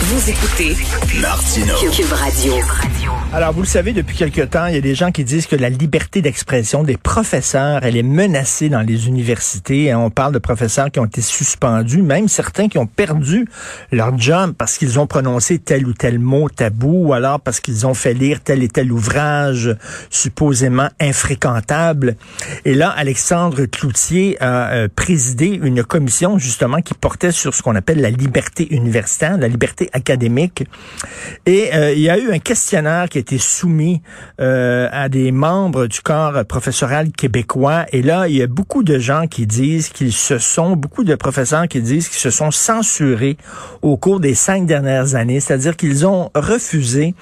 Vous écoutez Martino. Cube Radio. Alors, vous le savez, depuis quelque temps, il y a des gens qui disent que la liberté d'expression des professeurs, elle est menacée dans les universités. On parle de professeurs qui ont été suspendus, même certains qui ont perdu leur job parce qu'ils ont prononcé tel ou tel mot tabou, ou alors parce qu'ils ont fait lire tel et tel ouvrage supposément infréquentable. Et là, Alexandre Cloutier a euh, présidé une commission justement qui portait sur ce qu'on appelle la liberté universitaire, la liberté académique. Et euh, il y a eu un questionnaire qui a été soumis euh, à des membres du corps professoral québécois. Et là, il y a beaucoup de gens qui disent qu'ils se sont, beaucoup de professeurs qui disent qu'ils se sont censurés au cours des cinq dernières années. C'est-à-dire qu'ils ont refusé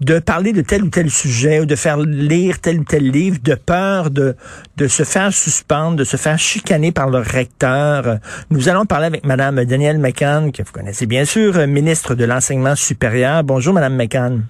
de parler de tel ou tel sujet ou de faire lire tel ou tel livre de peur de, de se faire suspendre, de se faire chicaner par leur recteur. Nous allons parler avec Madame Danielle McCann, que vous connaissez bien sûr, ministre de l'Enseignement supérieur. Bonjour, Madame McCann.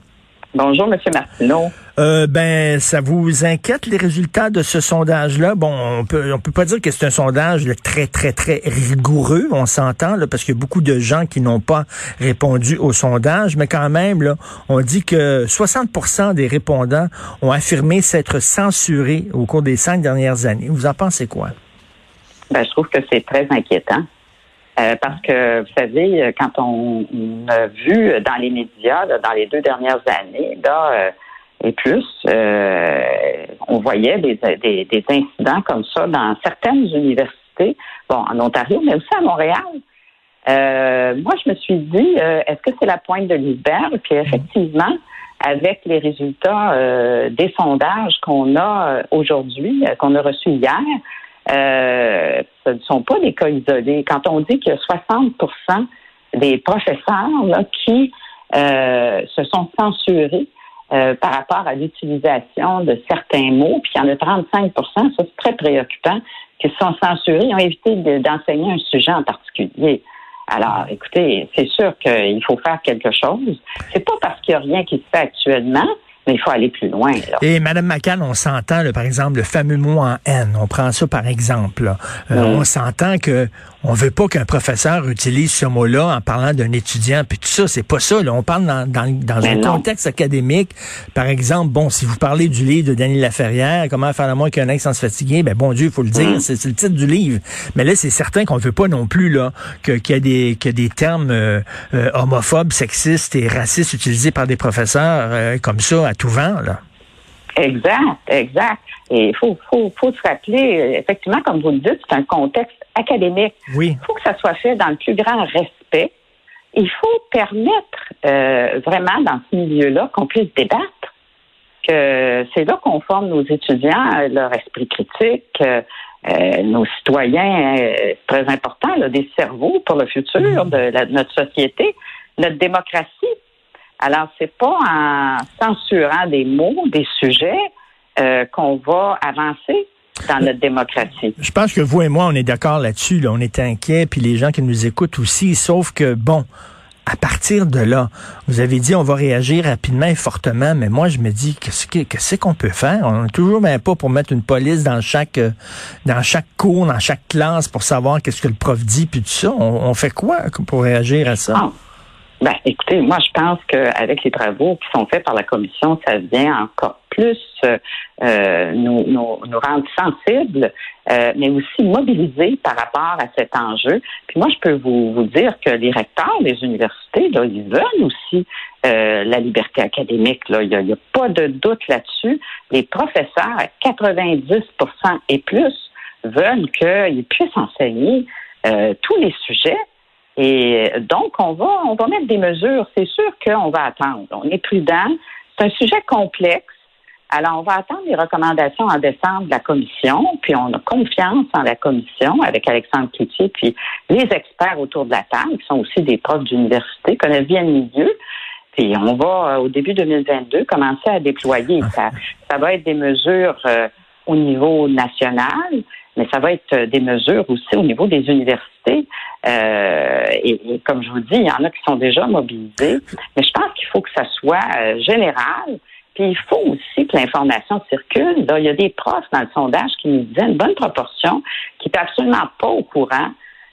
Bonjour, Monsieur Martineau. Euh, ben, ça vous inquiète les résultats de ce sondage-là? Bon, on peut on peut pas dire que c'est un sondage très très très rigoureux, on s'entend là, parce qu'il y a beaucoup de gens qui n'ont pas répondu au sondage, mais quand même là, on dit que 60% des répondants ont affirmé s'être censurés au cours des cinq dernières années. Vous en pensez quoi? Ben, je trouve que c'est très inquiétant. Euh, parce que, vous savez, quand on, a vu dans les médias, dans les deux dernières années, là, euh, et plus, euh, on voyait des, des, incidents comme ça dans certaines universités, bon, en Ontario, mais aussi à Montréal. moi, je me suis dit, est-ce que c'est la pointe de l'iceberg? Puis effectivement, avec les résultats des sondages qu'on a aujourd'hui, qu'on a reçus hier, euh, ce ne sont pas des cas isolés. Quand on dit qu'il y a 60% des professeurs là, qui euh, se sont censurés euh, par rapport à l'utilisation de certains mots, puis il y en a 35% ça c'est très préoccupant, qui se sont censurés, ils ont évité d'enseigner un sujet en particulier. Alors, écoutez, c'est sûr qu'il faut faire quelque chose. C'est pas parce qu'il n'y a rien qui se fait actuellement, mais il faut aller plus loin. Là. Et Mme McCann, on s'entend, par exemple, le fameux mot en N. On prend ça par exemple. Euh, on s'entend que on veut pas qu'un professeur utilise ce mot-là en parlant d'un étudiant, puis tout ça, c'est pas ça. Là. On parle dans, dans, dans un contexte académique. Par exemple, bon, si vous parlez du livre de Daniel Laferrière, Comment faire la moins qu'un ex sans se fatiguer, ben bon Dieu, il faut le dire, mm. c'est le titre du livre. Mais là, c'est certain qu'on veut pas non plus là qu'il y a des que des termes euh, euh, homophobes, sexistes et racistes utilisés par des professeurs comme ça tout vent, là. Exact, exact. Et il faut, faut, faut se rappeler, effectivement, comme vous le dites, c'est un contexte académique. Oui. Il faut que ça soit fait dans le plus grand respect. Il faut permettre euh, vraiment dans ce milieu-là qu'on puisse débattre. Que c'est là qu'on forme nos étudiants, euh, leur esprit critique, euh, nos citoyens, très important, là, des cerveaux pour le futur mm. de, de notre société, notre démocratie. Alors, c'est pas en censurant des mots, des sujets, euh, qu'on va avancer dans notre démocratie. Je pense que vous et moi, on est d'accord là-dessus. On est inquiets, puis les gens qui nous écoutent aussi. Sauf que, bon, à partir de là, vous avez dit on va réagir rapidement et fortement, mais moi je me dis qu'est-ce qu'on peut faire? On n'est toujours même pas pour mettre une police dans chaque euh, dans chaque cours, dans chaque classe pour savoir qu'est-ce que le prof dit puis tout ça. On, fait quoi pour réagir à ça? Ah. Ben, écoutez, moi, je pense qu'avec les travaux qui sont faits par la commission, ça vient encore plus euh, nous, nous, nous, rendre sensibles, euh, mais aussi mobilisés par rapport à cet enjeu. Puis moi, je peux vous, vous dire que les recteurs des universités, là, ils veulent aussi euh, la liberté académique. Là. Il n'y a, a, pas de doute là-dessus. Les professeurs, à 90% et plus, veulent qu'ils puissent enseigner euh, tous les sujets et donc, on va, on va mettre des mesures. C'est sûr qu'on va attendre. On est prudent. C'est un sujet complexe. Alors, on va attendre les recommandations en décembre de la commission, puis on a confiance en la commission avec Alexandre Cloutier, puis les experts autour de la table, qui sont aussi des profs d'université, connaissent bien le milieu. Puis on va, euh, au début 2022, commencer à déployer. Ça, ça va être des mesures euh, au niveau national, mais ça va être euh, des mesures aussi au niveau des universités. Euh, et, comme je vous dis, il y en a qui sont déjà mobilisés, mais je pense qu'il faut que ça soit euh, général Puis il faut aussi que l'information circule. il y a des profs dans le sondage qui nous disaient une bonne proportion qui n'est absolument pas au courant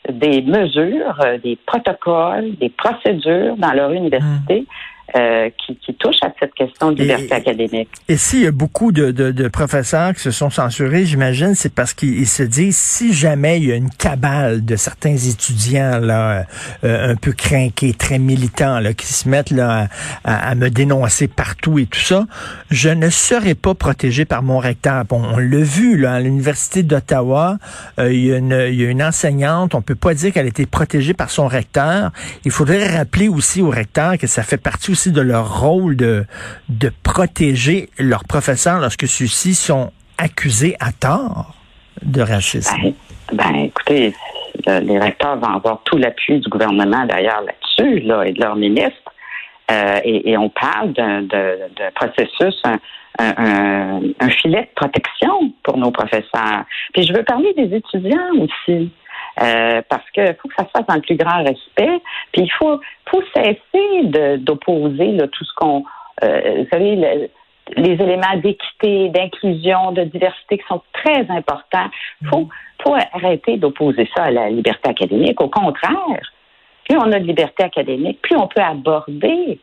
des mesures, euh, des protocoles, des procédures dans leur université. Mmh. Euh, qui, qui, touche à cette question de liberté académique. Et s'il y a beaucoup de, de, de, professeurs qui se sont censurés, j'imagine, c'est parce qu'ils se disent si jamais il y a une cabale de certains étudiants là, euh, un peu craqués, très militants, là, qui se mettent là à, à, me dénoncer partout et tout ça, je ne serai pas protégé par mon recteur. Bon, on l'a vu là à l'université d'Ottawa, euh, il, y a une, il y a une enseignante, on peut pas dire qu'elle a été protégée par son recteur. Il faudrait rappeler aussi au recteur que ça fait partie aussi de leur rôle de, de protéger leurs professeurs lorsque ceux-ci sont accusés à tort de racisme? Ben, ben écoutez, les recteurs vont avoir tout l'appui du gouvernement d'ailleurs là-dessus, là, et de leur ministre. Euh, et, on parle d'un processus, un, un, filet de protection pour nos professeurs. Puis je veux parler des étudiants aussi. Euh, parce qu'il faut que ça se fasse dans le plus grand respect. Puis il faut, faut cesser d'opposer tout ce qu'on, euh, vous savez, les éléments d'équité, d'inclusion, de diversité qui sont très importants. Il faut, faut arrêter d'opposer ça à la liberté académique. Au contraire, plus on a de liberté académique, plus on peut aborder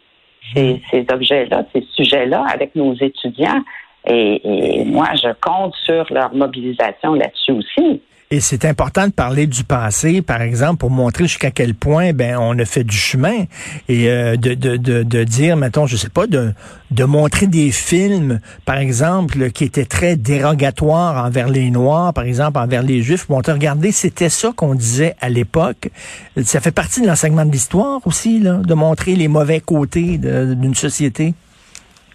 ces, ces objets-là, ces sujets-là avec nos étudiants. Et, et moi, je compte sur leur mobilisation là-dessus aussi. Et c'est important de parler du passé, par exemple, pour montrer jusqu'à quel point ben on a fait du chemin et euh, de, de, de, de, dire, mettons, je sais pas, de, de montrer des films, par exemple, qui étaient très dérogatoires envers les Noirs, par exemple, envers les Juifs. Bon, te regarder, c'était ça qu'on disait à l'époque. Ça fait partie de l'enseignement de l'histoire aussi, là, de montrer les mauvais côtés d'une société.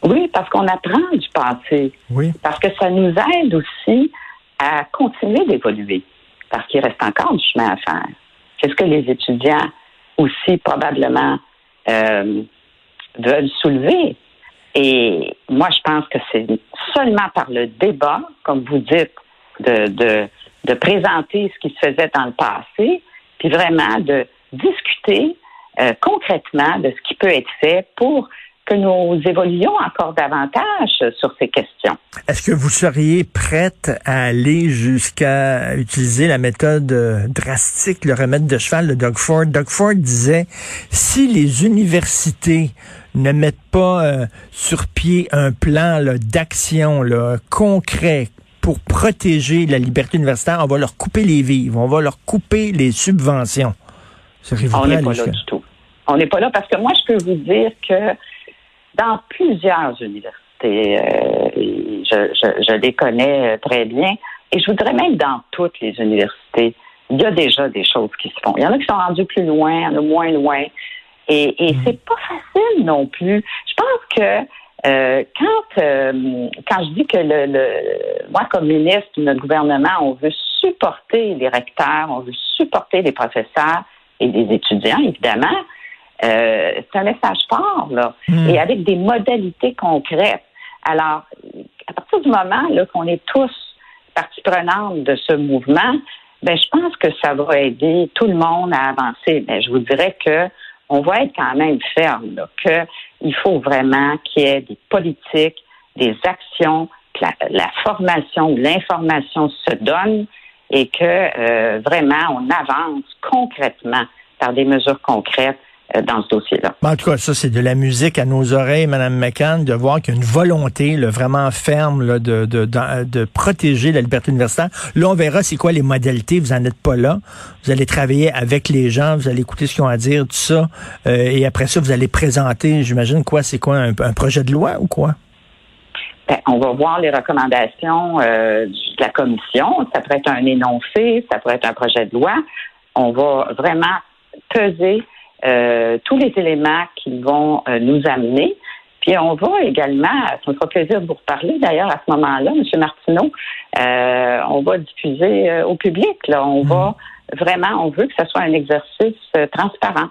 Oui, parce qu'on apprend du passé. Oui. Parce que ça nous aide aussi à continuer d'évoluer parce qu'il reste encore du chemin à faire. C'est ce que les étudiants aussi probablement euh, veulent soulever. Et moi, je pense que c'est seulement par le débat, comme vous dites, de, de, présenter ce qui se faisait dans le passé, puis vraiment de discuter euh, concrètement de ce qui peut être fait pour que nous évoluions encore davantage sur ces questions. Est-ce que vous seriez prête à aller jusqu'à utiliser la méthode euh, drastique, le remède de cheval de Doug Ford? Doug Ford disait, si les universités ne mettent pas euh, sur pied un plan d'action concret pour protéger la liberté universitaire, on va leur couper les vivres, on va leur couper les subventions. On n'est pas là du tout. On n'est pas là parce que moi, je peux vous dire que dans plusieurs universités. Euh, je, les connais très bien. Et je voudrais même dans toutes les universités, il y a déjà des choses qui se font. Il y en a qui sont rendues plus loin, il y en a moins loin. Et, et mm. c'est pas facile non plus. Je pense que euh, quand euh, quand je dis que le, le, moi comme ministre, notre gouvernement, on veut supporter les recteurs, on veut supporter les professeurs et les étudiants, évidemment, euh, c'est un message fort, là, hmm. et avec des modalités concrètes. Alors, à partir du moment là qu'on est tous partie prenante de ce mouvement, ben je pense que ça va aider tout le monde à avancer. Mais je vous dirais que on va être quand même ferme, là, que il faut vraiment qu'il y ait des politiques, des actions, que la, formation, l'information se donne et que euh, vraiment on avance concrètement par des mesures concrètes dans ce dossier-là. En tout cas, ça, c'est de la musique à nos oreilles, Mme McCann, de voir qu'il y a une volonté vraiment ferme là, de, de, de, protéger la liberté universitaire. Là, on verra c'est quoi les modalités. Vous n'en êtes pas là. Vous allez travailler avec les gens, vous allez écouter ce qu'ils ont à dire, tout ça. Euh, et après ça, vous allez présenter, j'imagine, quoi, c'est quoi, un, projet de loi ou quoi? Ben, on va voir les recommandations euh, de la commission. Ça pourrait être un énoncé, ça pourrait être un projet de loi. On va vraiment peser euh, tous les éléments qui vont euh, nous amener. Puis on va également, ça me fera plaisir de vous reparler d'ailleurs à ce moment-là, M. Martineau, euh, on va diffuser au public. Là, on va mhm. vraiment, on veut que ce soit un exercice transparent.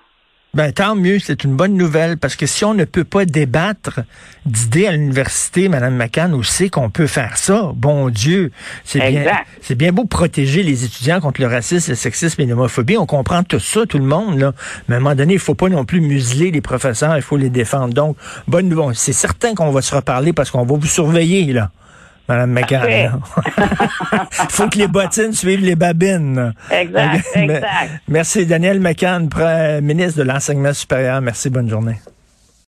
Ben, tant mieux, c'est une bonne nouvelle, parce que si on ne peut pas débattre d'idées à l'université, Madame McCann, où c'est qu'on peut faire ça? Bon Dieu. C'est bien, c'est bien beau protéger les étudiants contre le racisme, le sexisme et l'homophobie. On comprend tout ça, tout le monde, là. Mais à un moment donné, il faut pas non plus museler les professeurs, il faut les défendre. Donc, bonne nouvelle. C'est certain qu'on va se reparler parce qu'on va vous surveiller, là. Madame McCann. Il faut que les bottines suivent les babines. Exact, exact. Merci, Daniel McCann, ministre de l'Enseignement supérieur. Merci, bonne journée.